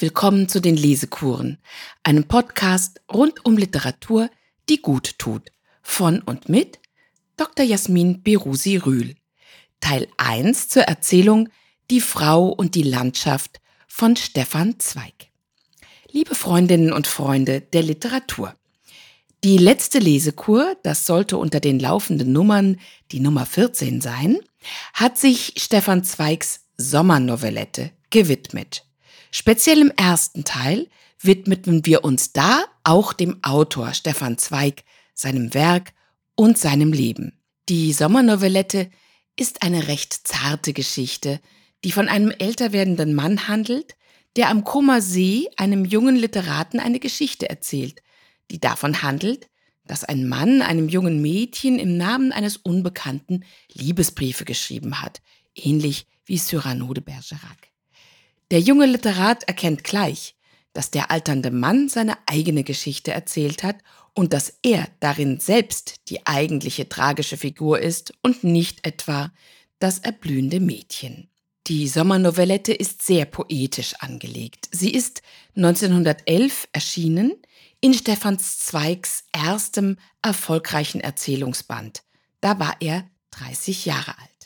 Willkommen zu den Lesekuren, einem Podcast rund um Literatur, die gut tut. Von und mit Dr. Jasmin Berusi Rühl. Teil 1 zur Erzählung Die Frau und die Landschaft von Stefan Zweig. Liebe Freundinnen und Freunde der Literatur. Die letzte Lesekur, das sollte unter den laufenden Nummern die Nummer 14 sein, hat sich Stefan Zweigs Sommernovellette gewidmet. Speziell im ersten Teil widmeten wir uns da auch dem Autor Stefan Zweig, seinem Werk und seinem Leben. Die Sommernovellette ist eine recht zarte Geschichte, die von einem älter werdenden Mann handelt, der am Koma See einem jungen Literaten eine Geschichte erzählt, die davon handelt, dass ein Mann einem jungen Mädchen im Namen eines Unbekannten Liebesbriefe geschrieben hat, ähnlich wie Cyrano de Bergerac. Der junge Literat erkennt gleich, dass der alternde Mann seine eigene Geschichte erzählt hat und dass er darin selbst die eigentliche tragische Figur ist und nicht etwa das erblühende Mädchen. Die Sommernovellette ist sehr poetisch angelegt. Sie ist 1911 erschienen in Stephans Zweigs erstem erfolgreichen Erzählungsband. Da war er 30 Jahre alt.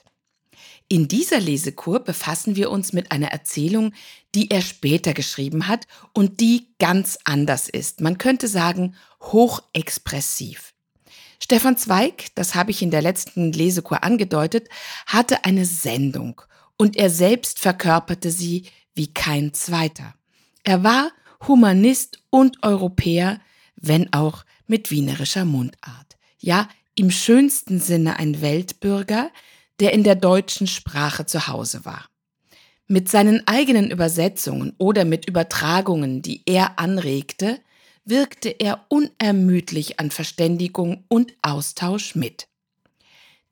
In dieser Lesekur befassen wir uns mit einer Erzählung, die er später geschrieben hat und die ganz anders ist. Man könnte sagen, hochexpressiv. Stefan Zweig, das habe ich in der letzten Lesekur angedeutet, hatte eine Sendung und er selbst verkörperte sie wie kein zweiter. Er war Humanist und Europäer, wenn auch mit wienerischer Mundart. Ja, im schönsten Sinne ein Weltbürger, der in der deutschen Sprache zu Hause war. Mit seinen eigenen Übersetzungen oder mit Übertragungen, die er anregte, wirkte er unermüdlich an Verständigung und Austausch mit.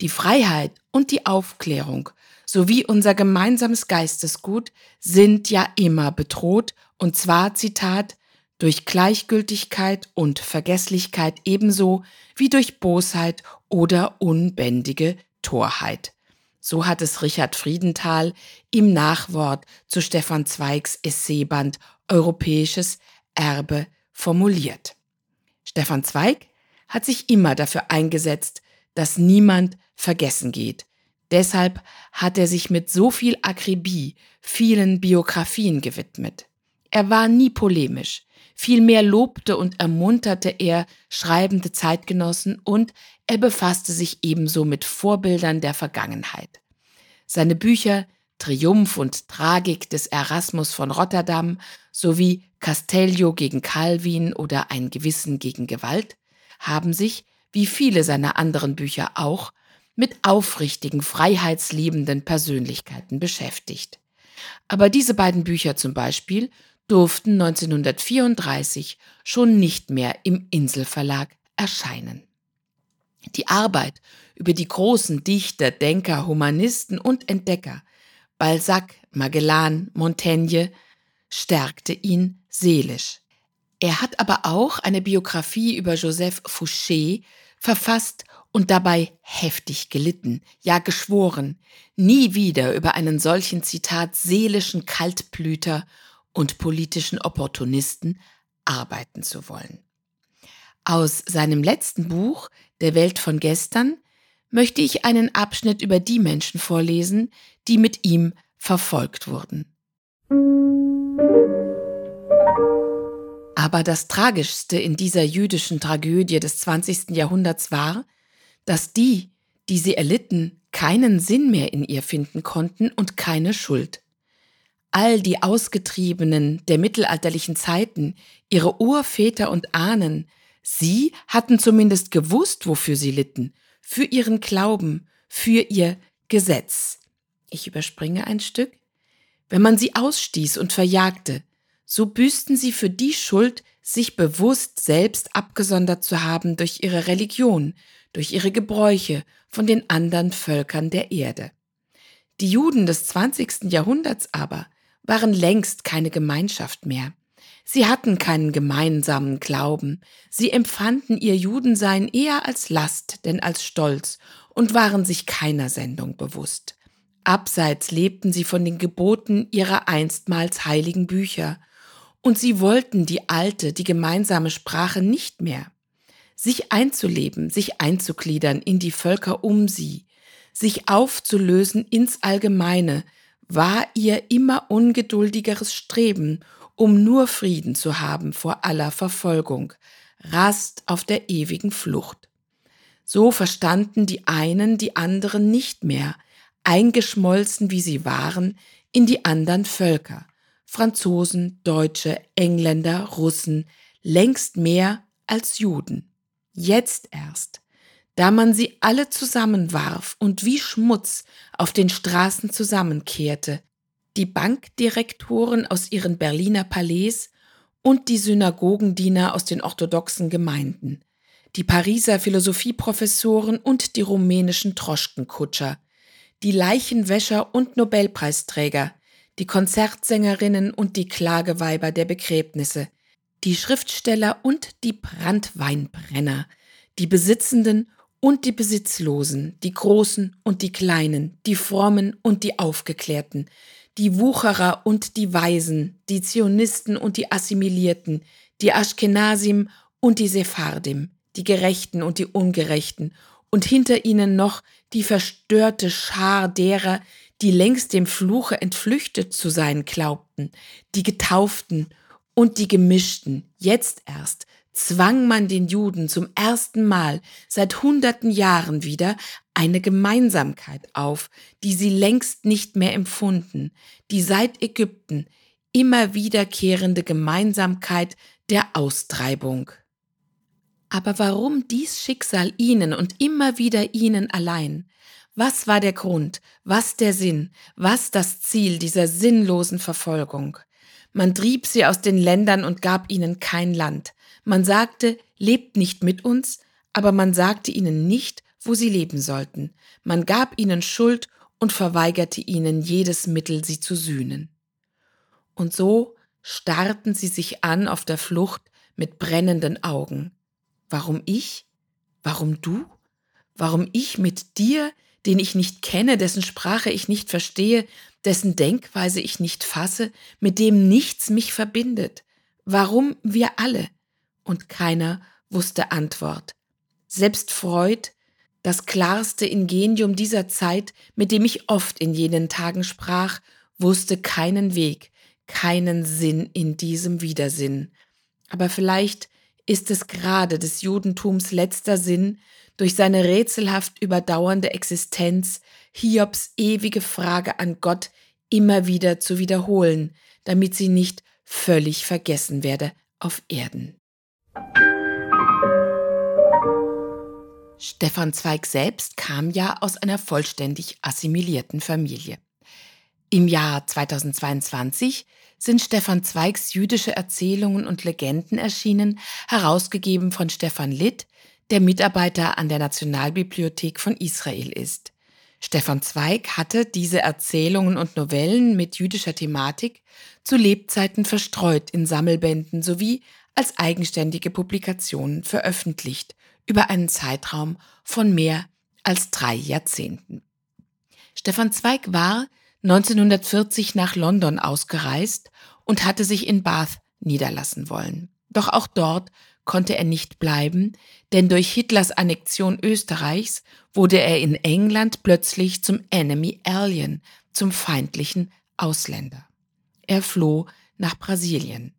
Die Freiheit und die Aufklärung sowie unser gemeinsames Geistesgut sind ja immer bedroht, und zwar, Zitat, durch Gleichgültigkeit und Vergesslichkeit ebenso wie durch Bosheit oder unbändige Torheit. So hat es Richard Friedenthal im Nachwort zu Stefan Zweigs Essayband Europäisches Erbe formuliert. Stefan Zweig hat sich immer dafür eingesetzt, dass niemand vergessen geht. Deshalb hat er sich mit so viel Akribie vielen Biografien gewidmet. Er war nie polemisch, Vielmehr lobte und ermunterte er schreibende Zeitgenossen und er befasste sich ebenso mit Vorbildern der Vergangenheit. Seine Bücher Triumph und Tragik des Erasmus von Rotterdam sowie Castello gegen Calvin oder Ein Gewissen gegen Gewalt haben sich, wie viele seiner anderen Bücher auch, mit aufrichtigen, freiheitsliebenden Persönlichkeiten beschäftigt. Aber diese beiden Bücher zum Beispiel durften 1934 schon nicht mehr im Inselverlag erscheinen. Die Arbeit über die großen Dichter, Denker, Humanisten und Entdecker Balzac, Magellan, Montaigne stärkte ihn seelisch. Er hat aber auch eine Biografie über Joseph Fouché verfasst und dabei heftig gelitten, ja geschworen, nie wieder über einen solchen Zitat seelischen Kaltblüter und politischen Opportunisten arbeiten zu wollen. Aus seinem letzten Buch Der Welt von gestern möchte ich einen Abschnitt über die Menschen vorlesen, die mit ihm verfolgt wurden. Aber das Tragischste in dieser jüdischen Tragödie des 20. Jahrhunderts war, dass die, die sie erlitten, keinen Sinn mehr in ihr finden konnten und keine Schuld all die Ausgetriebenen der mittelalterlichen Zeiten, ihre Urväter und Ahnen, sie hatten zumindest gewusst, wofür sie litten, für ihren Glauben, für ihr Gesetz. Ich überspringe ein Stück. Wenn man sie ausstieß und verjagte, so büßten sie für die Schuld, sich bewusst selbst abgesondert zu haben durch ihre Religion, durch ihre Gebräuche von den anderen Völkern der Erde. Die Juden des 20. Jahrhunderts aber waren längst keine Gemeinschaft mehr. Sie hatten keinen gemeinsamen Glauben, sie empfanden ihr Judensein eher als Last denn als Stolz und waren sich keiner Sendung bewusst. Abseits lebten sie von den Geboten ihrer einstmals heiligen Bücher, und sie wollten die alte, die gemeinsame Sprache nicht mehr. Sich einzuleben, sich einzugliedern in die Völker um sie, sich aufzulösen ins Allgemeine, war ihr immer ungeduldigeres Streben, um nur Frieden zu haben vor aller Verfolgung, Rast auf der ewigen Flucht. So verstanden die einen die anderen nicht mehr, eingeschmolzen wie sie waren in die anderen Völker, Franzosen, Deutsche, Engländer, Russen, längst mehr als Juden. Jetzt erst, da man sie alle zusammenwarf und wie Schmutz auf den Straßen zusammenkehrte, die Bankdirektoren aus ihren Berliner Palais und die Synagogendiener aus den orthodoxen Gemeinden, die Pariser Philosophieprofessoren und die rumänischen Troschkenkutscher, die Leichenwäscher und Nobelpreisträger, die Konzertsängerinnen und die Klageweiber der Begräbnisse, die Schriftsteller und die Brandweinbrenner, die Besitzenden und die Besitzlosen, die Großen und die Kleinen, die Frommen und die Aufgeklärten, die Wucherer und die Weisen, die Zionisten und die Assimilierten, die Ashkenasim und die Sephardim, die Gerechten und die Ungerechten, und hinter ihnen noch die verstörte Schar derer, die längst dem Fluche entflüchtet zu sein glaubten, die Getauften und die Gemischten, jetzt erst, zwang man den Juden zum ersten Mal seit hunderten Jahren wieder eine Gemeinsamkeit auf, die sie längst nicht mehr empfunden, die seit Ägypten immer wiederkehrende Gemeinsamkeit der Austreibung. Aber warum dies Schicksal ihnen und immer wieder ihnen allein? Was war der Grund, was der Sinn, was das Ziel dieser sinnlosen Verfolgung? Man trieb sie aus den Ländern und gab ihnen kein Land. Man sagte, lebt nicht mit uns, aber man sagte ihnen nicht, wo sie leben sollten. Man gab ihnen Schuld und verweigerte ihnen jedes Mittel, sie zu sühnen. Und so starrten sie sich an auf der Flucht mit brennenden Augen. Warum ich? Warum du? Warum ich mit dir, den ich nicht kenne, dessen Sprache ich nicht verstehe, dessen Denkweise ich nicht fasse, mit dem nichts mich verbindet? Warum wir alle? Und keiner wusste Antwort. Selbst Freud, das klarste Ingenium dieser Zeit, mit dem ich oft in jenen Tagen sprach, wusste keinen Weg, keinen Sinn in diesem Widersinn. Aber vielleicht ist es gerade des Judentums letzter Sinn, durch seine rätselhaft überdauernde Existenz Hiobs ewige Frage an Gott immer wieder zu wiederholen, damit sie nicht völlig vergessen werde auf Erden. Stefan Zweig selbst kam ja aus einer vollständig assimilierten Familie. Im Jahr 2022 sind Stefan Zweigs jüdische Erzählungen und Legenden erschienen, herausgegeben von Stefan Litt, der Mitarbeiter an der Nationalbibliothek von Israel ist. Stefan Zweig hatte diese Erzählungen und Novellen mit jüdischer Thematik zu Lebzeiten verstreut in Sammelbänden sowie als eigenständige Publikationen veröffentlicht über einen Zeitraum von mehr als drei Jahrzehnten. Stefan Zweig war 1940 nach London ausgereist und hatte sich in Bath niederlassen wollen. Doch auch dort konnte er nicht bleiben, denn durch Hitlers Annexion Österreichs wurde er in England plötzlich zum Enemy Alien, zum feindlichen Ausländer. Er floh nach Brasilien.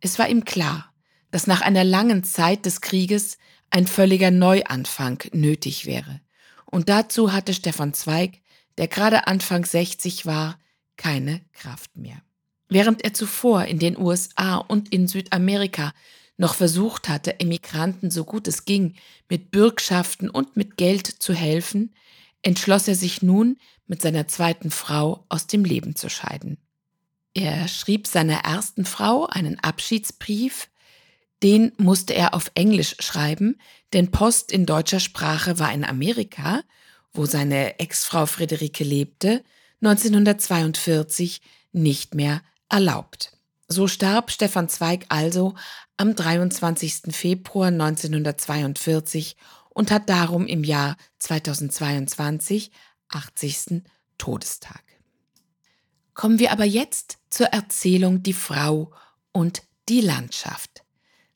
Es war ihm klar, dass nach einer langen Zeit des Krieges ein völliger Neuanfang nötig wäre. Und dazu hatte Stefan Zweig, der gerade Anfang 60 war, keine Kraft mehr. Während er zuvor in den USA und in Südamerika noch versucht hatte, Emigranten so gut es ging mit Bürgschaften und mit Geld zu helfen, entschloss er sich nun, mit seiner zweiten Frau aus dem Leben zu scheiden. Er schrieb seiner ersten Frau einen Abschiedsbrief, den musste er auf Englisch schreiben, denn Post in deutscher Sprache war in Amerika, wo seine Ex-Frau Friederike lebte, 1942 nicht mehr erlaubt. So starb Stefan Zweig also am 23. Februar 1942 und hat darum im Jahr 2022 80. Todestag. Kommen wir aber jetzt zur Erzählung Die Frau und die Landschaft.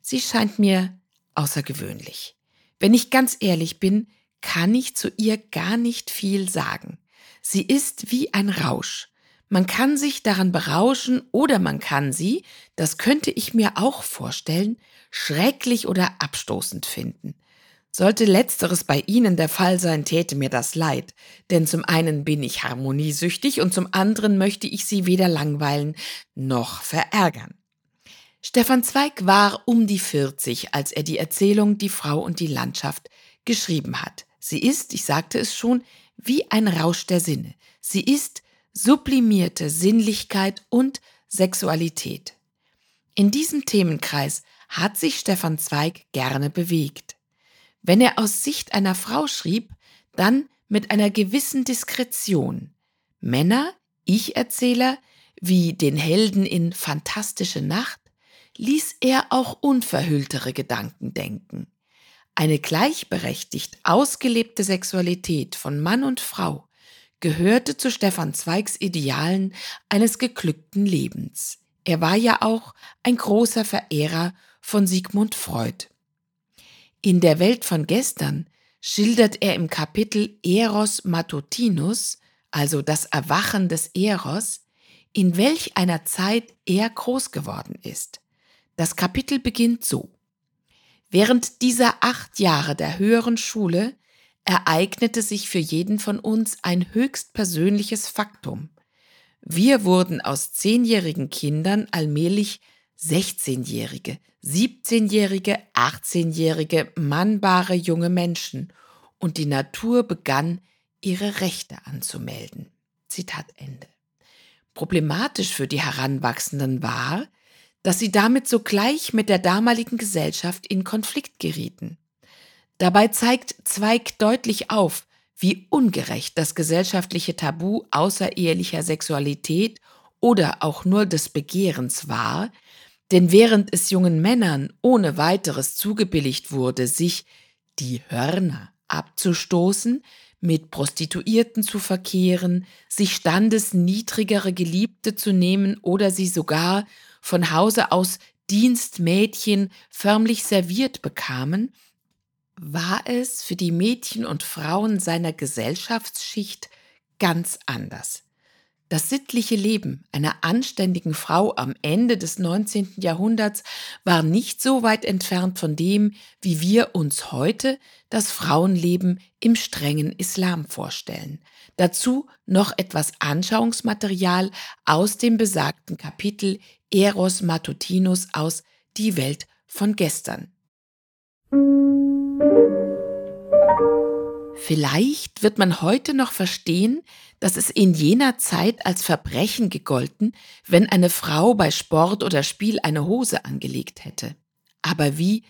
Sie scheint mir außergewöhnlich. Wenn ich ganz ehrlich bin, kann ich zu ihr gar nicht viel sagen. Sie ist wie ein Rausch. Man kann sich daran berauschen oder man kann sie, das könnte ich mir auch vorstellen, schrecklich oder abstoßend finden. Sollte letzteres bei Ihnen der Fall sein, täte mir das leid, denn zum einen bin ich harmoniesüchtig und zum anderen möchte ich Sie weder langweilen noch verärgern. Stefan Zweig war um die 40, als er die Erzählung Die Frau und die Landschaft geschrieben hat. Sie ist, ich sagte es schon, wie ein Rausch der Sinne. Sie ist sublimierte Sinnlichkeit und Sexualität. In diesem Themenkreis hat sich Stefan Zweig gerne bewegt. Wenn er aus Sicht einer Frau schrieb, dann mit einer gewissen Diskretion. Männer, Ich-Erzähler, wie den Helden in Fantastische Nacht, ließ er auch unverhülltere Gedanken denken. Eine gleichberechtigt ausgelebte Sexualität von Mann und Frau gehörte zu Stefan Zweigs Idealen eines geglückten Lebens. Er war ja auch ein großer Verehrer von Sigmund Freud. In der Welt von gestern schildert er im Kapitel Eros Matutinus, also das Erwachen des Eros, in welch einer Zeit er groß geworden ist. Das Kapitel beginnt so. Während dieser acht Jahre der höheren Schule ereignete sich für jeden von uns ein höchst persönliches Faktum. Wir wurden aus zehnjährigen Kindern allmählich 16-Jährige, 17-Jährige, 18-Jährige, mannbare junge Menschen und die Natur begann, ihre Rechte anzumelden. Zitat Ende. Problematisch für die Heranwachsenden war, dass sie damit sogleich mit der damaligen Gesellschaft in Konflikt gerieten. Dabei zeigt Zweig deutlich auf, wie ungerecht das gesellschaftliche Tabu außerehelicher Sexualität oder auch nur des Begehrens war, denn während es jungen Männern ohne weiteres zugebilligt wurde, sich die Hörner abzustoßen, mit Prostituierten zu verkehren, sich standesniedrigere Geliebte zu nehmen oder sie sogar von Hause aus Dienstmädchen förmlich serviert bekamen, war es für die Mädchen und Frauen seiner Gesellschaftsschicht ganz anders. Das sittliche Leben einer anständigen Frau am Ende des 19. Jahrhunderts war nicht so weit entfernt von dem, wie wir uns heute das Frauenleben im strengen Islam vorstellen. Dazu noch etwas Anschauungsmaterial aus dem besagten Kapitel Eros Matutinus aus Die Welt von gestern. Vielleicht wird man heute noch verstehen, dass es in jener Zeit als Verbrechen gegolten, wenn eine Frau bei Sport oder Spiel eine Hose angelegt hätte. Aber wie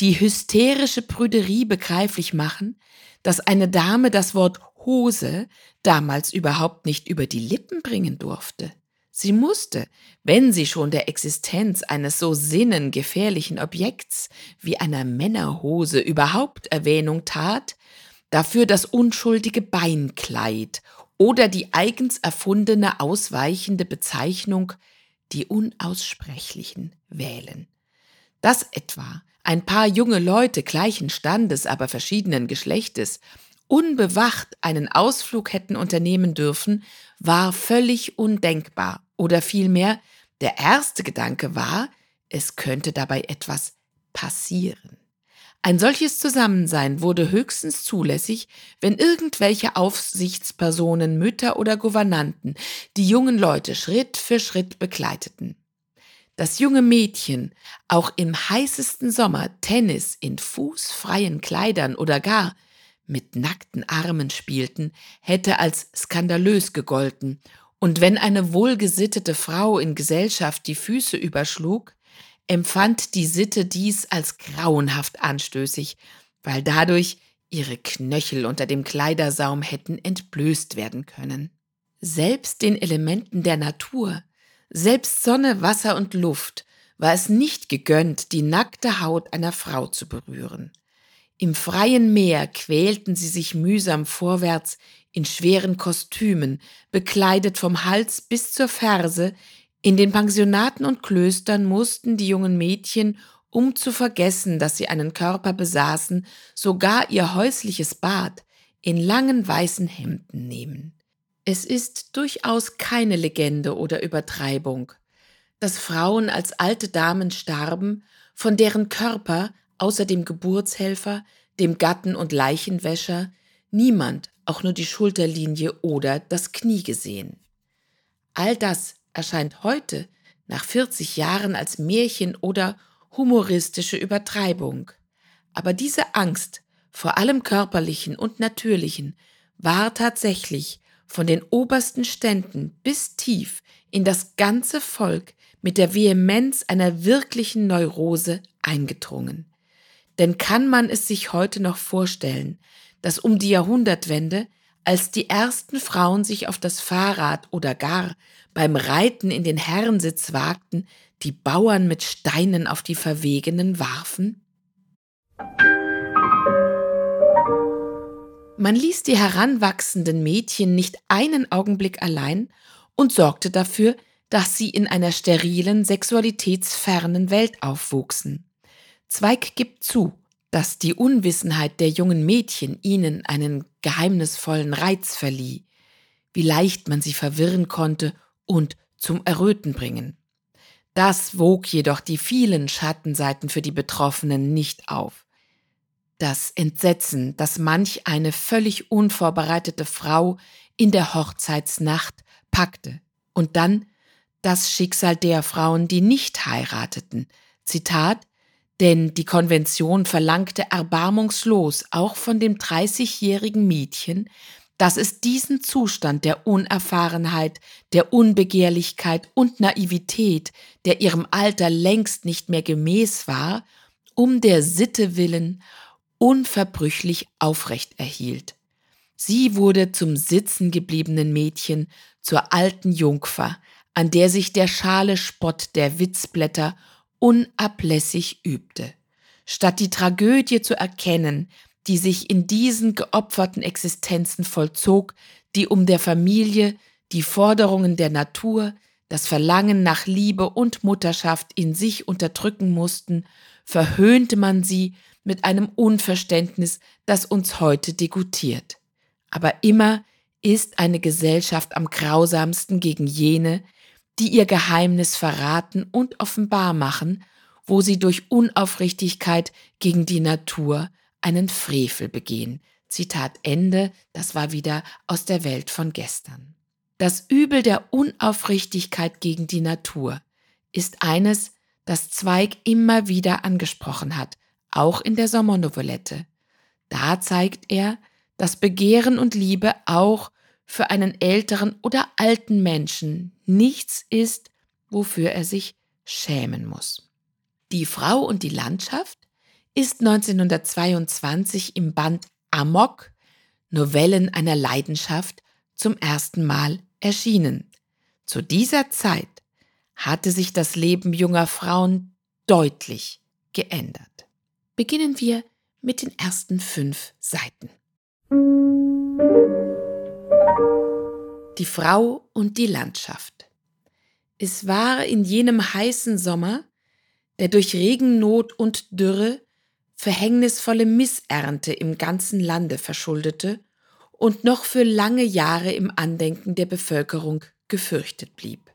die hysterische Prüderie begreiflich machen, dass eine Dame das Wort Hose damals überhaupt nicht über die Lippen bringen durfte. Sie musste, wenn sie schon der Existenz eines so sinnengefährlichen Objekts wie einer Männerhose überhaupt Erwähnung tat, dafür das unschuldige Beinkleid oder die eigens erfundene ausweichende Bezeichnung die Unaussprechlichen wählen. Dass etwa ein paar junge Leute gleichen Standes, aber verschiedenen Geschlechtes unbewacht einen Ausflug hätten unternehmen dürfen, war völlig undenkbar oder vielmehr, der erste Gedanke war, es könnte dabei etwas passieren. Ein solches Zusammensein wurde höchstens zulässig, wenn irgendwelche Aufsichtspersonen, Mütter oder Gouvernanten die jungen Leute Schritt für Schritt begleiteten. Das junge Mädchen auch im heißesten Sommer Tennis in fußfreien Kleidern oder gar mit nackten Armen spielten, hätte als skandalös gegolten und wenn eine wohlgesittete Frau in Gesellschaft die Füße überschlug, empfand die Sitte dies als grauenhaft anstößig, weil dadurch ihre Knöchel unter dem Kleidersaum hätten entblößt werden können. Selbst den Elementen der Natur, selbst Sonne, Wasser und Luft, war es nicht gegönnt, die nackte Haut einer Frau zu berühren. Im freien Meer quälten sie sich mühsam vorwärts in schweren Kostümen, bekleidet vom Hals bis zur Ferse In den Pensionaten und Klöstern mussten die jungen Mädchen, um zu vergessen, dass sie einen Körper besaßen, sogar ihr häusliches Bad in langen weißen Hemden nehmen. Es ist durchaus keine Legende oder Übertreibung, dass Frauen als alte Damen starben, von deren Körper außer dem Geburtshelfer, dem Gatten und Leichenwäscher niemand auch nur die Schulterlinie oder das Knie gesehen. All das erscheint heute nach 40 Jahren als Märchen oder humoristische Übertreibung. Aber diese Angst vor allem körperlichen und natürlichen war tatsächlich von den obersten Ständen bis tief in das ganze Volk mit der Vehemenz einer wirklichen Neurose eingedrungen. Denn kann man es sich heute noch vorstellen, dass um die Jahrhundertwende, als die ersten Frauen sich auf das Fahrrad oder gar beim Reiten in den Herrensitz wagten, die Bauern mit Steinen auf die Verwegenen warfen? Man ließ die heranwachsenden Mädchen nicht einen Augenblick allein und sorgte dafür, dass sie in einer sterilen, sexualitätsfernen Welt aufwuchsen. Zweig gibt zu, dass die Unwissenheit der jungen Mädchen ihnen einen geheimnisvollen Reiz verlieh, wie leicht man sie verwirren konnte und zum Erröten bringen. Das wog jedoch die vielen Schattenseiten für die Betroffenen nicht auf. Das Entsetzen, das manch eine völlig unvorbereitete Frau in der Hochzeitsnacht packte, und dann das Schicksal der Frauen, die nicht heirateten. Zitat, denn die Konvention verlangte erbarmungslos auch von dem 30-jährigen Mädchen, dass es diesen Zustand der Unerfahrenheit, der Unbegehrlichkeit und Naivität, der ihrem Alter längst nicht mehr gemäß war, um der Sitte willen unverbrüchlich aufrecht erhielt. Sie wurde zum sitzen gebliebenen Mädchen, zur alten Jungfer, an der sich der schale Spott der Witzblätter unablässig übte. Statt die Tragödie zu erkennen, die sich in diesen geopferten Existenzen vollzog, die um der Familie, die Forderungen der Natur, das Verlangen nach Liebe und Mutterschaft in sich unterdrücken mussten, verhöhnte man sie mit einem Unverständnis, das uns heute degutiert. Aber immer ist eine Gesellschaft am grausamsten gegen jene, die ihr Geheimnis verraten und offenbar machen, wo sie durch Unaufrichtigkeit gegen die Natur einen Frevel begehen. Zitat Ende, das war wieder aus der Welt von gestern. Das Übel der Unaufrichtigkeit gegen die Natur ist eines, das Zweig immer wieder angesprochen hat, auch in der Sommernovelette. Da zeigt er, dass Begehren und Liebe auch für einen älteren oder alten Menschen nichts ist, wofür er sich schämen muss. Die Frau und die Landschaft ist 1922 im Band Amok Novellen einer Leidenschaft zum ersten Mal erschienen. Zu dieser Zeit hatte sich das Leben junger Frauen deutlich geändert. Beginnen wir mit den ersten fünf Seiten. Die Frau und die Landschaft. Es war in jenem heißen Sommer, der durch Regennot und Dürre verhängnisvolle Missernte im ganzen Lande verschuldete und noch für lange Jahre im Andenken der Bevölkerung gefürchtet blieb.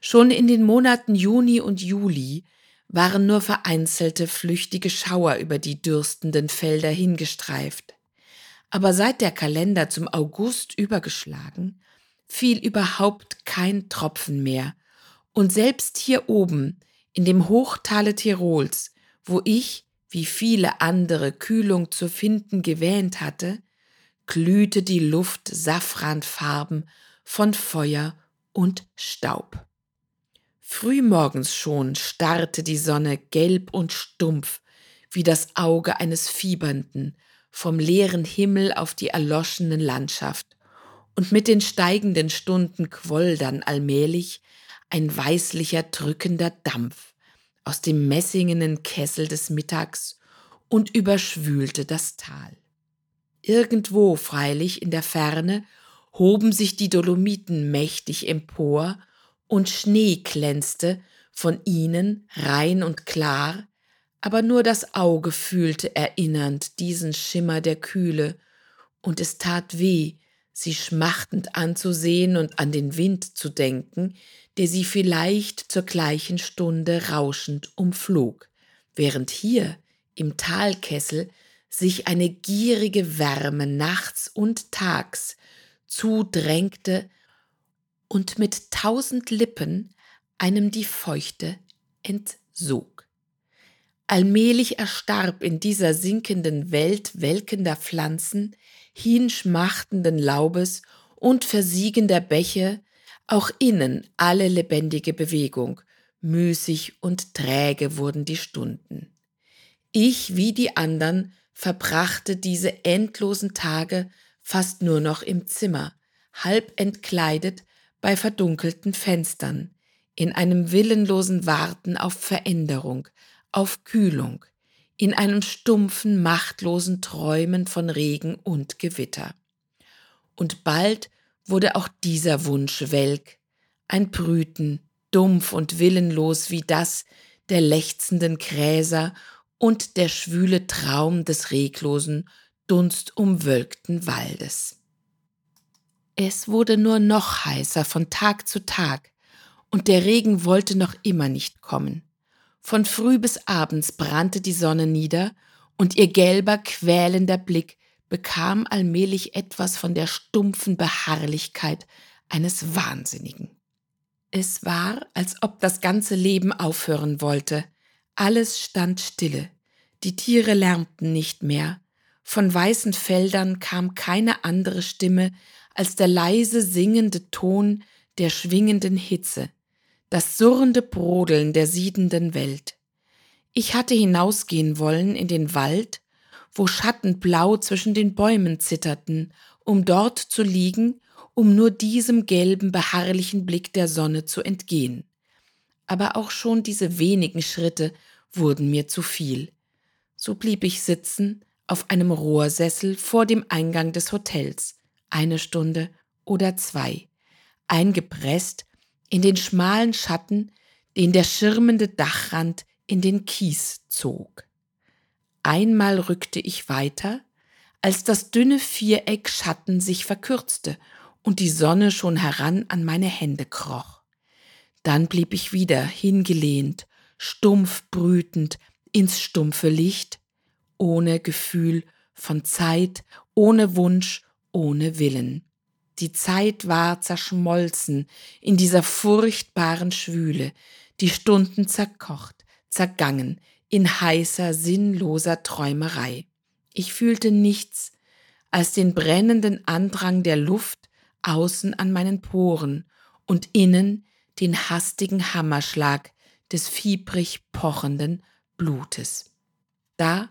Schon in den Monaten Juni und Juli waren nur vereinzelte flüchtige Schauer über die dürstenden Felder hingestreift. Aber seit der Kalender zum August übergeschlagen, fiel überhaupt kein Tropfen mehr, und selbst hier oben, in dem Hochtale Tirols, wo ich, wie viele andere, Kühlung zu finden gewähnt hatte, glühte die Luft safranfarben von Feuer und Staub. Frühmorgens schon starrte die Sonne gelb und stumpf wie das Auge eines Fiebernden vom leeren Himmel auf die erloschene Landschaft und mit den steigenden Stunden quoll dann allmählich ein weißlicher drückender Dampf aus dem messingenen Kessel des Mittags und überschwülte das Tal. Irgendwo freilich in der Ferne hoben sich die Dolomiten mächtig empor und Schnee glänzte von ihnen rein und klar, aber nur das Auge fühlte erinnernd diesen Schimmer der Kühle, und es tat weh, sie schmachtend anzusehen und an den Wind zu denken, der sie vielleicht zur gleichen Stunde rauschend umflog, während hier im Talkessel sich eine gierige Wärme nachts und tags zudrängte und mit tausend Lippen einem die Feuchte entsog. Allmählich erstarb in dieser sinkenden Welt welkender Pflanzen, hinschmachtenden Laubes und versiegender Bäche auch innen alle lebendige Bewegung, müßig und träge wurden die Stunden. Ich wie die andern verbrachte diese endlosen Tage fast nur noch im Zimmer, halb entkleidet bei verdunkelten Fenstern, in einem willenlosen Warten auf Veränderung, auf Kühlung, in einem stumpfen, machtlosen Träumen von Regen und Gewitter. Und bald wurde auch dieser Wunsch welk, ein Brüten, dumpf und willenlos wie das der lechzenden Gräser und der schwüle Traum des reglosen, dunstumwölkten Waldes. Es wurde nur noch heißer von Tag zu Tag, und der Regen wollte noch immer nicht kommen. Von früh bis abends brannte die Sonne nieder, und ihr gelber, quälender Blick bekam allmählich etwas von der stumpfen Beharrlichkeit eines Wahnsinnigen. Es war, als ob das ganze Leben aufhören wollte. Alles stand stille. Die Tiere lärmten nicht mehr. Von weißen Feldern kam keine andere Stimme als der leise singende Ton der schwingenden Hitze, das surrende Brodeln der siedenden Welt. Ich hatte hinausgehen wollen in den Wald, wo Schatten blau zwischen den Bäumen zitterten, um dort zu liegen, um nur diesem gelben, beharrlichen Blick der Sonne zu entgehen. Aber auch schon diese wenigen Schritte wurden mir zu viel. So blieb ich sitzen auf einem Rohrsessel vor dem Eingang des Hotels, eine Stunde oder zwei, eingepresst in den schmalen Schatten, den der schirmende Dachrand in den Kies zog. Einmal rückte ich weiter, als das dünne Viereck Schatten sich verkürzte und die Sonne schon heran an meine Hände kroch. Dann blieb ich wieder hingelehnt, stumpf brütend ins stumpfe Licht, ohne Gefühl von Zeit, ohne Wunsch, ohne Willen. Die Zeit war zerschmolzen in dieser furchtbaren Schwüle, die Stunden zerkocht, zergangen in heißer, sinnloser Träumerei. Ich fühlte nichts als den brennenden Andrang der Luft außen an meinen Poren und innen den hastigen Hammerschlag des fiebrig pochenden Blutes. Da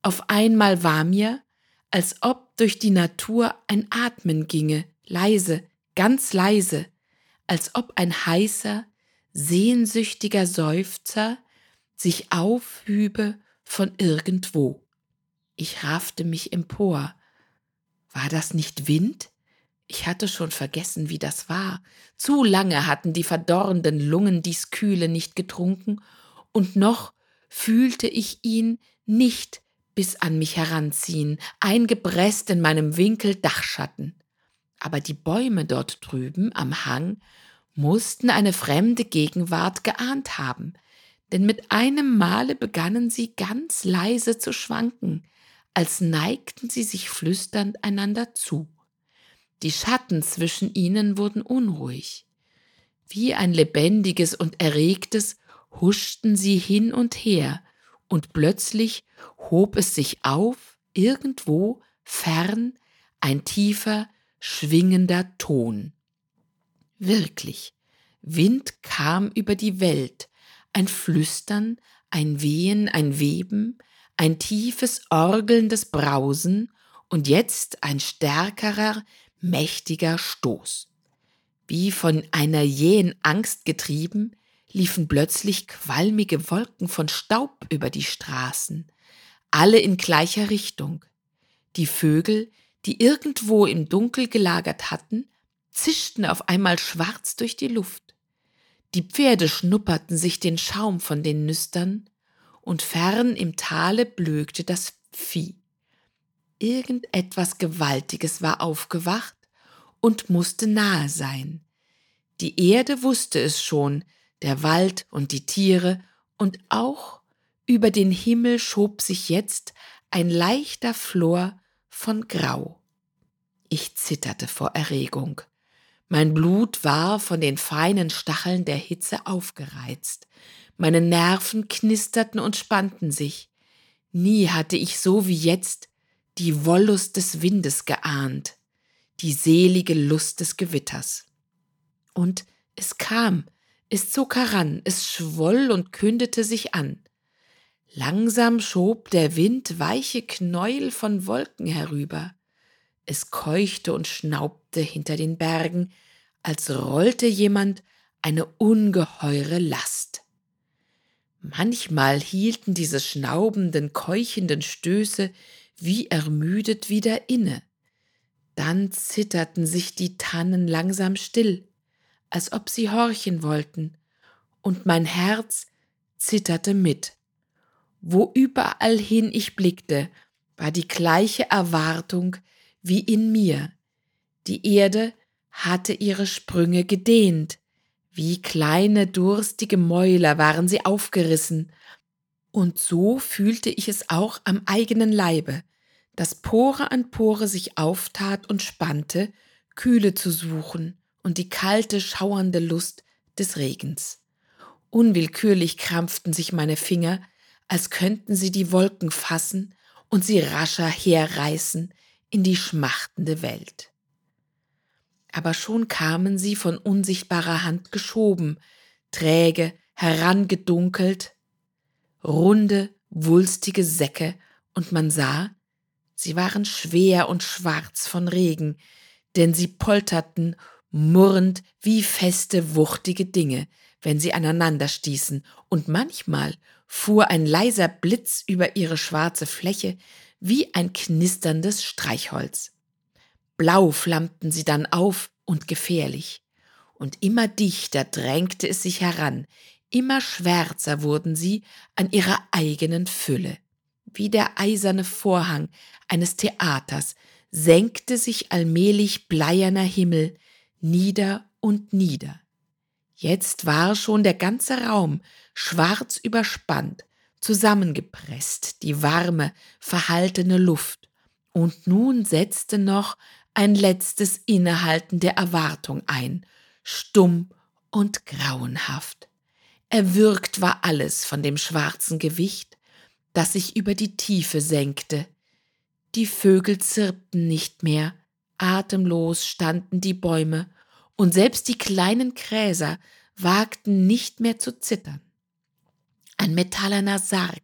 auf einmal war mir, als ob durch die Natur ein Atmen ginge, leise, ganz leise, als ob ein heißer, sehnsüchtiger Seufzer sich aufhübe von irgendwo. Ich raffte mich empor. War das nicht Wind? Ich hatte schon vergessen, wie das war. Zu lange hatten die verdorrenden Lungen dies Kühle nicht getrunken, und noch fühlte ich ihn nicht bis an mich heranziehen, eingepresst in meinem Winkel Dachschatten aber die Bäume dort drüben am Hang mussten eine fremde Gegenwart geahnt haben, denn mit einem Male begannen sie ganz leise zu schwanken, als neigten sie sich flüsternd einander zu. Die Schatten zwischen ihnen wurden unruhig. Wie ein lebendiges und erregtes huschten sie hin und her, und plötzlich hob es sich auf, irgendwo fern, ein tiefer, schwingender Ton. Wirklich, Wind kam über die Welt, ein Flüstern, ein Wehen, ein Weben, ein tiefes, orgelndes Brausen und jetzt ein stärkerer, mächtiger Stoß. Wie von einer jähen Angst getrieben, liefen plötzlich qualmige Wolken von Staub über die Straßen, alle in gleicher Richtung. Die Vögel, die irgendwo im Dunkel gelagert hatten, zischten auf einmal schwarz durch die Luft. die Pferde schnupperten sich den Schaum von den Nüstern, und fern im Tale blökte das Vieh. Irgendetwas Gewaltiges war aufgewacht und musste nahe sein. Die Erde wusste es schon, der Wald und die Tiere, und auch über den Himmel schob sich jetzt ein leichter Flor von Grau. Ich zitterte vor Erregung. Mein Blut war von den feinen Stacheln der Hitze aufgereizt. Meine Nerven knisterten und spannten sich. Nie hatte ich so wie jetzt die Wollust des Windes geahnt, die selige Lust des Gewitters. Und es kam, es zog heran, es schwoll und kündete sich an. Langsam schob der Wind weiche Knäuel von Wolken herüber. Es keuchte und schnaubte hinter den Bergen, als rollte jemand eine ungeheure Last. Manchmal hielten diese schnaubenden, keuchenden Stöße wie ermüdet wieder inne. Dann zitterten sich die Tannen langsam still, als ob sie horchen wollten, und mein Herz zitterte mit. Wo überall hin ich blickte, war die gleiche Erwartung wie in mir. Die Erde hatte ihre Sprünge gedehnt, wie kleine durstige Mäuler waren sie aufgerissen, und so fühlte ich es auch am eigenen Leibe, dass Pore an Pore sich auftat und spannte, Kühle zu suchen und die kalte, schauernde Lust des Regens. Unwillkürlich krampften sich meine Finger, als könnten sie die Wolken fassen und sie rascher herreißen in die schmachtende Welt. Aber schon kamen sie von unsichtbarer Hand geschoben, träge, herangedunkelt, runde, wulstige Säcke, und man sah, sie waren schwer und schwarz von Regen, denn sie polterten murrend wie feste, wuchtige Dinge, wenn sie aneinander stießen, und manchmal fuhr ein leiser Blitz über ihre schwarze Fläche wie ein knisterndes Streichholz. Blau flammten sie dann auf und gefährlich. Und immer dichter drängte es sich heran, immer schwärzer wurden sie an ihrer eigenen Fülle. Wie der eiserne Vorhang eines Theaters senkte sich allmählich bleierner Himmel nieder und nieder. Jetzt war schon der ganze Raum schwarz überspannt, zusammengepresst, die warme, verhaltene Luft, und nun setzte noch ein letztes Innehalten der Erwartung ein, stumm und grauenhaft. Erwürgt war alles von dem schwarzen Gewicht, das sich über die Tiefe senkte. Die Vögel zirpten nicht mehr, atemlos standen die Bäume, und selbst die kleinen Gräser wagten nicht mehr zu zittern. Ein metallerner Sarg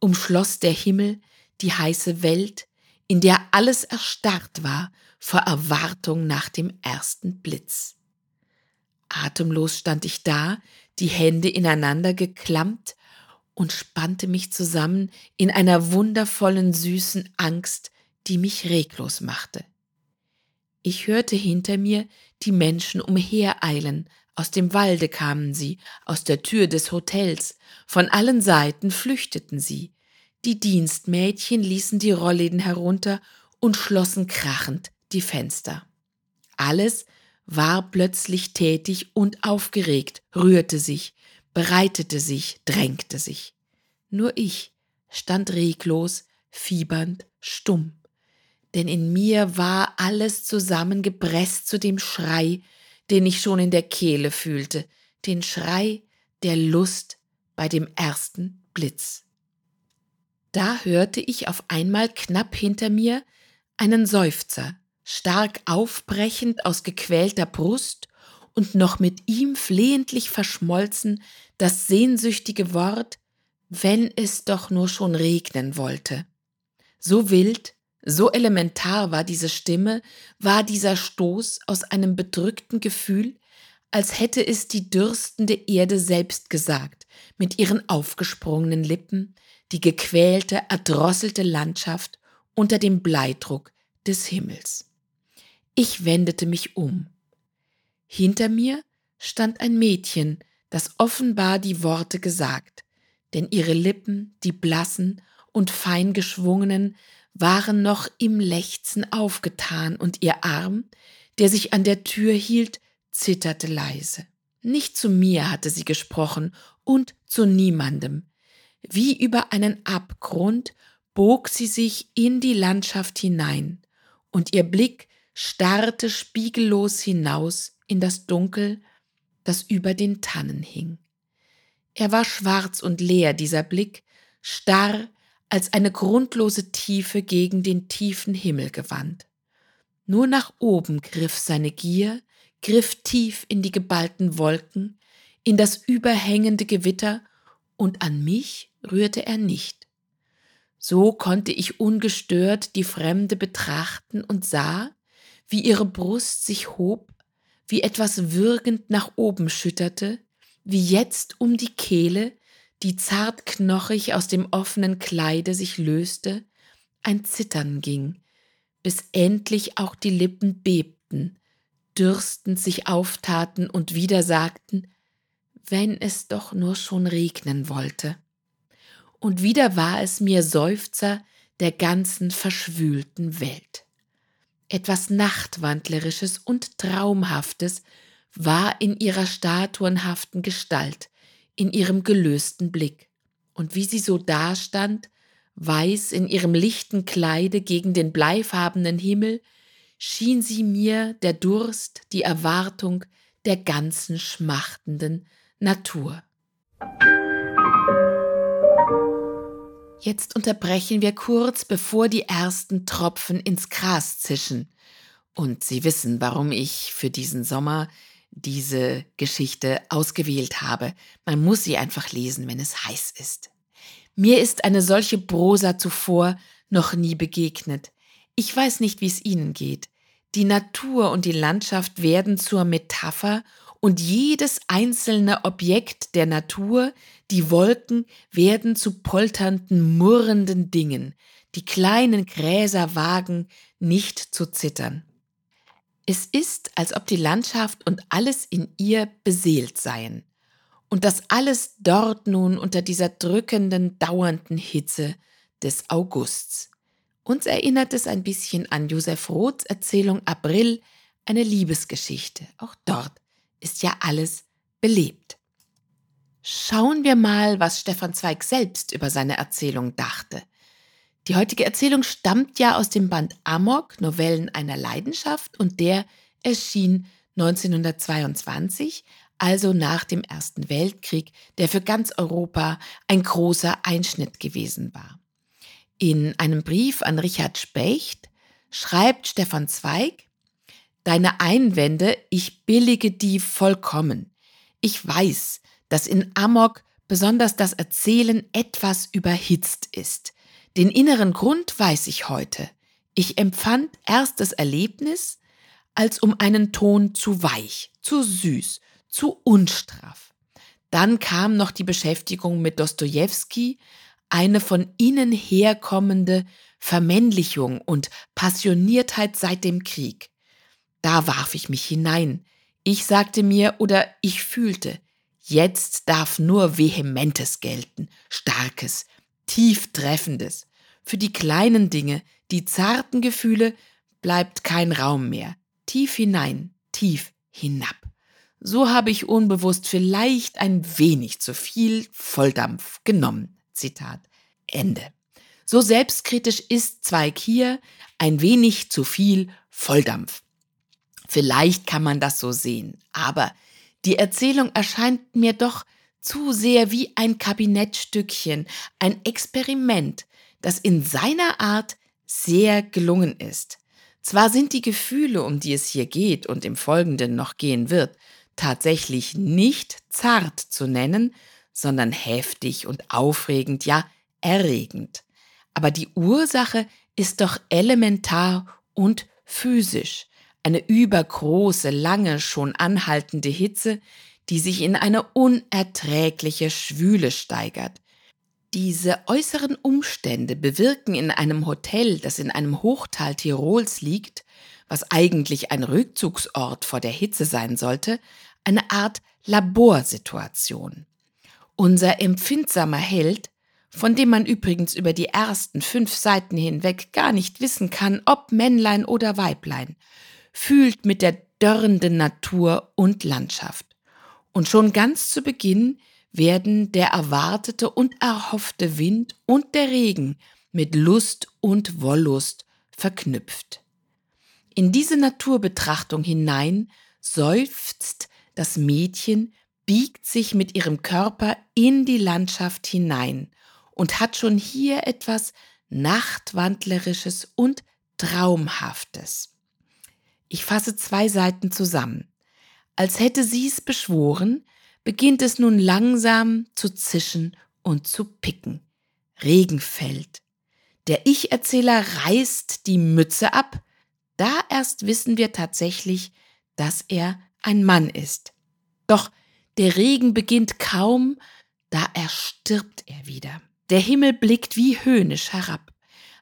umschloss der Himmel die heiße Welt, in der alles erstarrt war vor Erwartung nach dem ersten Blitz. Atemlos stand ich da, die Hände ineinander geklammt und spannte mich zusammen in einer wundervollen süßen Angst, die mich reglos machte. Ich hörte hinter mir die Menschen umhereilen, aus dem Walde kamen sie, aus der Tür des Hotels, von allen Seiten flüchteten sie, die Dienstmädchen ließen die Rollläden herunter und schlossen krachend die Fenster. Alles war plötzlich tätig und aufgeregt, rührte sich, bereitete sich, drängte sich. Nur ich stand reglos, fiebernd, stumm. Denn in mir war alles zusammengepresst zu dem Schrei, den ich schon in der Kehle fühlte, den Schrei der Lust bei dem ersten Blitz. Da hörte ich auf einmal knapp hinter mir einen Seufzer, stark aufbrechend aus gequälter Brust und noch mit ihm flehentlich verschmolzen das sehnsüchtige Wort, wenn es doch nur schon regnen wollte. So wild, so elementar war diese Stimme, war dieser Stoß aus einem bedrückten Gefühl, als hätte es die dürstende Erde selbst gesagt, mit ihren aufgesprungenen Lippen, die gequälte, erdrosselte Landschaft unter dem Bleidruck des Himmels. Ich wendete mich um. Hinter mir stand ein Mädchen, dass offenbar die Worte gesagt, denn ihre Lippen, die blassen und fein geschwungenen, waren noch im Lechzen aufgetan und ihr Arm, der sich an der Tür hielt, zitterte leise. Nicht zu mir hatte sie gesprochen und zu niemandem. Wie über einen Abgrund bog sie sich in die Landschaft hinein, und ihr Blick starrte spiegellos hinaus in das Dunkel, das über den Tannen hing. Er war schwarz und leer, dieser Blick, starr als eine grundlose Tiefe gegen den tiefen Himmel gewandt. Nur nach oben griff seine Gier, griff tief in die geballten Wolken, in das überhängende Gewitter, und an mich rührte er nicht. So konnte ich ungestört die Fremde betrachten und sah, wie ihre Brust sich hob, wie etwas würgend nach oben schütterte, wie jetzt um die Kehle, die zart knochig aus dem offenen Kleide sich löste, ein Zittern ging, bis endlich auch die Lippen bebten, dürstend sich auftaten und wieder sagten, wenn es doch nur schon regnen wollte. Und wieder war es mir Seufzer der ganzen verschwülten Welt. Etwas Nachtwandlerisches und Traumhaftes war in ihrer statuenhaften Gestalt, in ihrem gelösten Blick. Und wie sie so dastand, weiß in ihrem lichten Kleide gegen den bleifarbenen Himmel, schien sie mir der Durst, die Erwartung der ganzen schmachtenden Natur. Jetzt unterbrechen wir kurz, bevor die ersten Tropfen ins Gras zischen. Und Sie wissen, warum ich für diesen Sommer diese Geschichte ausgewählt habe. Man muss sie einfach lesen, wenn es heiß ist. Mir ist eine solche Prosa zuvor noch nie begegnet. Ich weiß nicht, wie es Ihnen geht. Die Natur und die Landschaft werden zur Metapher und jedes einzelne Objekt der Natur, die Wolken, werden zu polternden, murrenden Dingen. Die kleinen Gräser wagen nicht zu zittern. Es ist, als ob die Landschaft und alles in ihr beseelt seien. Und das alles dort nun unter dieser drückenden, dauernden Hitze des Augusts. Uns erinnert es ein bisschen an Josef Roths Erzählung April, eine Liebesgeschichte. Auch dort ist ja alles belebt. Schauen wir mal, was Stefan Zweig selbst über seine Erzählung dachte. Die heutige Erzählung stammt ja aus dem Band Amok, Novellen einer Leidenschaft, und der erschien 1922, also nach dem Ersten Weltkrieg, der für ganz Europa ein großer Einschnitt gewesen war. In einem Brief an Richard Specht schreibt Stefan Zweig, Deine Einwände, ich billige die vollkommen. Ich weiß, dass in Amok besonders das Erzählen etwas überhitzt ist. Den inneren Grund weiß ich heute. Ich empfand erst das Erlebnis als um einen Ton zu weich, zu süß, zu unstraff. Dann kam noch die Beschäftigung mit Dostojewski, eine von innen herkommende Vermännlichung und Passioniertheit seit dem Krieg. Da warf ich mich hinein. Ich sagte mir oder ich fühlte, jetzt darf nur Vehementes gelten, Starkes, Tieftreffendes. Für die kleinen Dinge, die zarten Gefühle, bleibt kein Raum mehr. Tief hinein, tief hinab. So habe ich unbewusst vielleicht ein wenig zu viel Volldampf genommen. Zitat Ende. So selbstkritisch ist Zweig hier, ein wenig zu viel Volldampf. Vielleicht kann man das so sehen, aber die Erzählung erscheint mir doch zu sehr wie ein Kabinettstückchen, ein Experiment, das in seiner Art sehr gelungen ist. Zwar sind die Gefühle, um die es hier geht und im Folgenden noch gehen wird, tatsächlich nicht zart zu nennen, sondern heftig und aufregend, ja erregend. Aber die Ursache ist doch elementar und physisch. Eine übergroße, lange schon anhaltende Hitze, die sich in eine unerträgliche Schwüle steigert. Diese äußeren Umstände bewirken in einem Hotel, das in einem Hochtal Tirols liegt, was eigentlich ein Rückzugsort vor der Hitze sein sollte, eine Art Laborsituation. Unser empfindsamer Held, von dem man übrigens über die ersten fünf Seiten hinweg gar nicht wissen kann, ob Männlein oder Weiblein, fühlt mit der dörrenden Natur und Landschaft. Und schon ganz zu Beginn werden der erwartete und erhoffte Wind und der Regen mit Lust und Wollust verknüpft. In diese Naturbetrachtung hinein seufzt das Mädchen, biegt sich mit ihrem Körper in die Landschaft hinein und hat schon hier etwas Nachtwandlerisches und Traumhaftes. Ich fasse zwei Seiten zusammen. Als hätte sie es beschworen, beginnt es nun langsam zu zischen und zu picken. Regen fällt. Der Ich-Erzähler reißt die Mütze ab. Da erst wissen wir tatsächlich, dass er ein Mann ist. Doch der Regen beginnt kaum, da erstirbt er wieder. Der Himmel blickt wie höhnisch herab.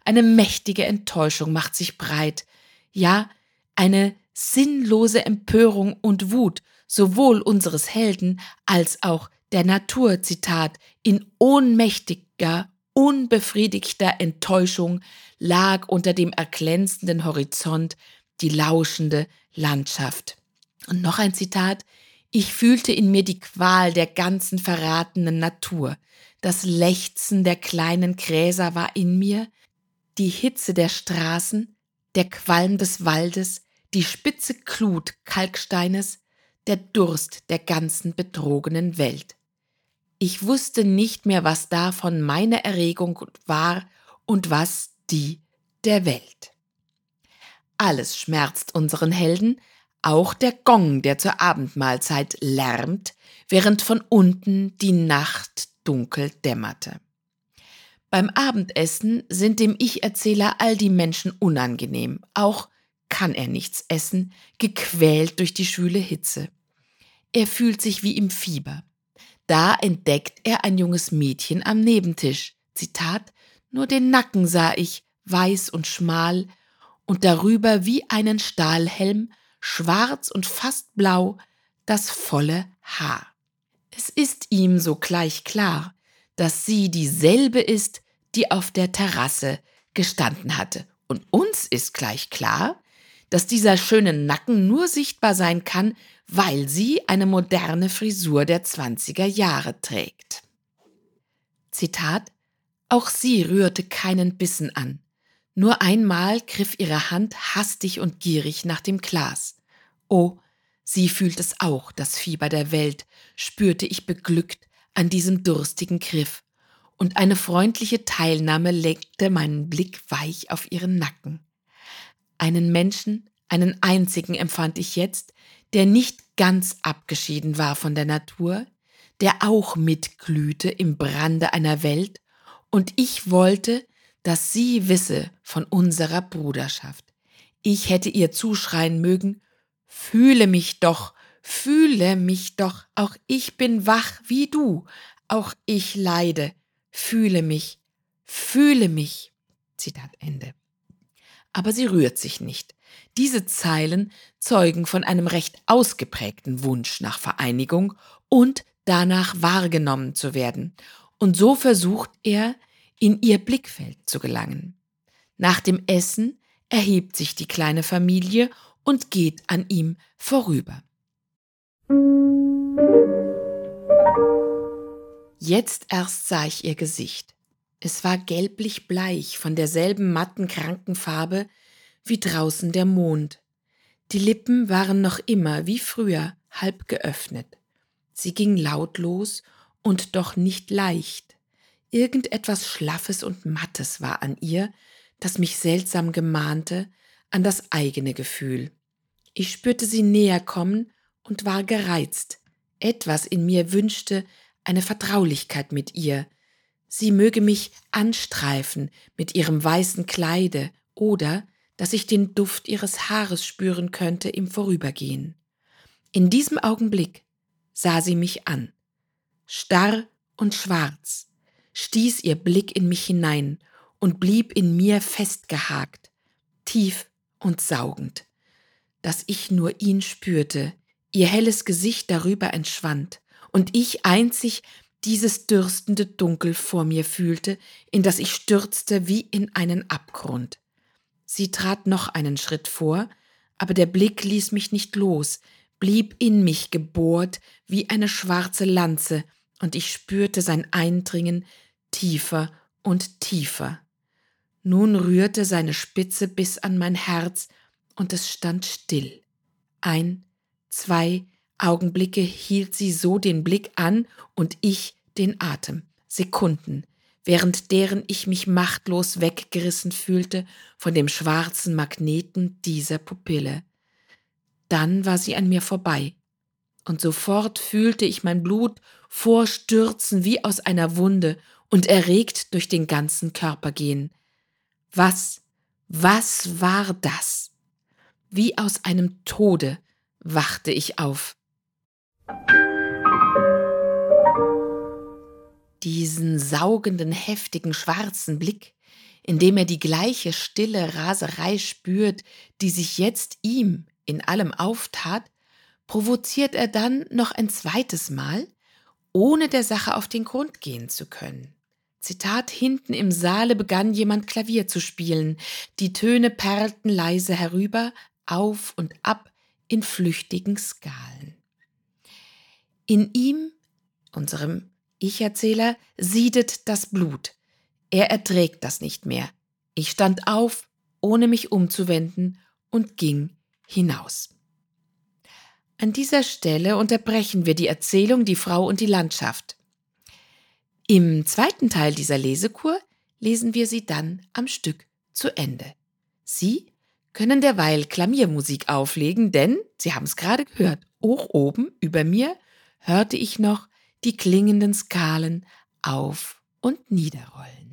Eine mächtige Enttäuschung macht sich breit. Ja, eine sinnlose Empörung und Wut sowohl unseres Helden als auch der Natur, Zitat, in ohnmächtiger, unbefriedigter Enttäuschung lag unter dem erglänzenden Horizont die lauschende Landschaft. Und noch ein Zitat, ich fühlte in mir die Qual der ganzen verratenen Natur. Das Lechzen der kleinen Gräser war in mir, die Hitze der Straßen, der Qualm des Waldes, die spitze Glut Kalksteines, der Durst der ganzen betrogenen Welt. Ich wusste nicht mehr, was davon meine Erregung war und was die der Welt. Alles schmerzt unseren Helden, auch der Gong, der zur Abendmahlzeit lärmt, während von unten die Nacht dunkel dämmerte. Beim Abendessen sind dem Ich-Erzähler all die Menschen unangenehm, auch kann er nichts essen, gequält durch die schwüle Hitze. Er fühlt sich wie im Fieber. Da entdeckt er ein junges Mädchen am Nebentisch. Zitat, nur den Nacken sah ich, weiß und schmal, und darüber wie einen Stahlhelm, schwarz und fast blau, das volle Haar. Es ist ihm sogleich klar, dass sie dieselbe ist, die auf der Terrasse gestanden hatte. Und uns ist gleich klar, dass dieser schöne Nacken nur sichtbar sein kann, weil sie eine moderne Frisur der 20er Jahre trägt. Zitat Auch sie rührte keinen Bissen an. Nur einmal griff ihre Hand hastig und gierig nach dem Glas. Oh, sie fühlt es auch, das Fieber der Welt, spürte ich beglückt an diesem durstigen Griff, und eine freundliche Teilnahme legte meinen Blick weich auf ihren Nacken. Einen Menschen, einen einzigen empfand ich jetzt, der nicht ganz abgeschieden war von der Natur, der auch mitglühte im Brande einer Welt, und ich wollte, dass sie wisse von unserer Bruderschaft. Ich hätte ihr zuschreien mögen, fühle mich doch, fühle mich doch, auch ich bin wach wie du, auch ich leide, fühle mich, fühle mich. Zitat Ende aber sie rührt sich nicht. Diese Zeilen zeugen von einem recht ausgeprägten Wunsch nach Vereinigung und danach wahrgenommen zu werden, und so versucht er, in ihr Blickfeld zu gelangen. Nach dem Essen erhebt sich die kleine Familie und geht an ihm vorüber. Jetzt erst sah ich ihr Gesicht. Es war gelblich bleich von derselben matten kranken Farbe wie draußen der Mond. Die Lippen waren noch immer wie früher halb geöffnet. Sie ging lautlos und doch nicht leicht. Irgendetwas Schlaffes und Mattes war an ihr, das mich seltsam gemahnte an das eigene Gefühl. Ich spürte sie näher kommen und war gereizt. Etwas in mir wünschte eine Vertraulichkeit mit ihr, sie möge mich anstreifen mit ihrem weißen Kleide oder dass ich den Duft ihres Haares spüren könnte im Vorübergehen. In diesem Augenblick sah sie mich an. Starr und schwarz stieß ihr Blick in mich hinein und blieb in mir festgehakt, tief und saugend, dass ich nur ihn spürte, ihr helles Gesicht darüber entschwand und ich einzig dieses dürstende Dunkel vor mir fühlte, in das ich stürzte wie in einen Abgrund. Sie trat noch einen Schritt vor, aber der Blick ließ mich nicht los, blieb in mich gebohrt wie eine schwarze Lanze, und ich spürte sein Eindringen tiefer und tiefer. Nun rührte seine Spitze bis an mein Herz, und es stand still. Ein, zwei Augenblicke hielt sie so den Blick an und ich den Atem, Sekunden, während deren ich mich machtlos weggerissen fühlte von dem schwarzen Magneten dieser Pupille. Dann war sie an mir vorbei, und sofort fühlte ich mein Blut vorstürzen wie aus einer Wunde und erregt durch den ganzen Körper gehen. Was, was war das? Wie aus einem Tode wachte ich auf. Diesen saugenden, heftigen, schwarzen Blick, in dem er die gleiche stille Raserei spürt, die sich jetzt ihm in allem auftat, provoziert er dann noch ein zweites Mal, ohne der Sache auf den Grund gehen zu können. Zitat, hinten im Saale begann jemand Klavier zu spielen, die Töne perlten leise herüber, auf und ab in flüchtigen Skalen. In ihm, unserem Ich-Erzähler, siedet das Blut. Er erträgt das nicht mehr. Ich stand auf, ohne mich umzuwenden, und ging hinaus. An dieser Stelle unterbrechen wir die Erzählung Die Frau und die Landschaft. Im zweiten Teil dieser Lesekur lesen wir sie dann am Stück zu Ende. Sie können derweil Klaviermusik auflegen, denn, Sie haben es gerade gehört, hoch oben über mir hörte ich noch die klingenden Skalen auf und niederrollen.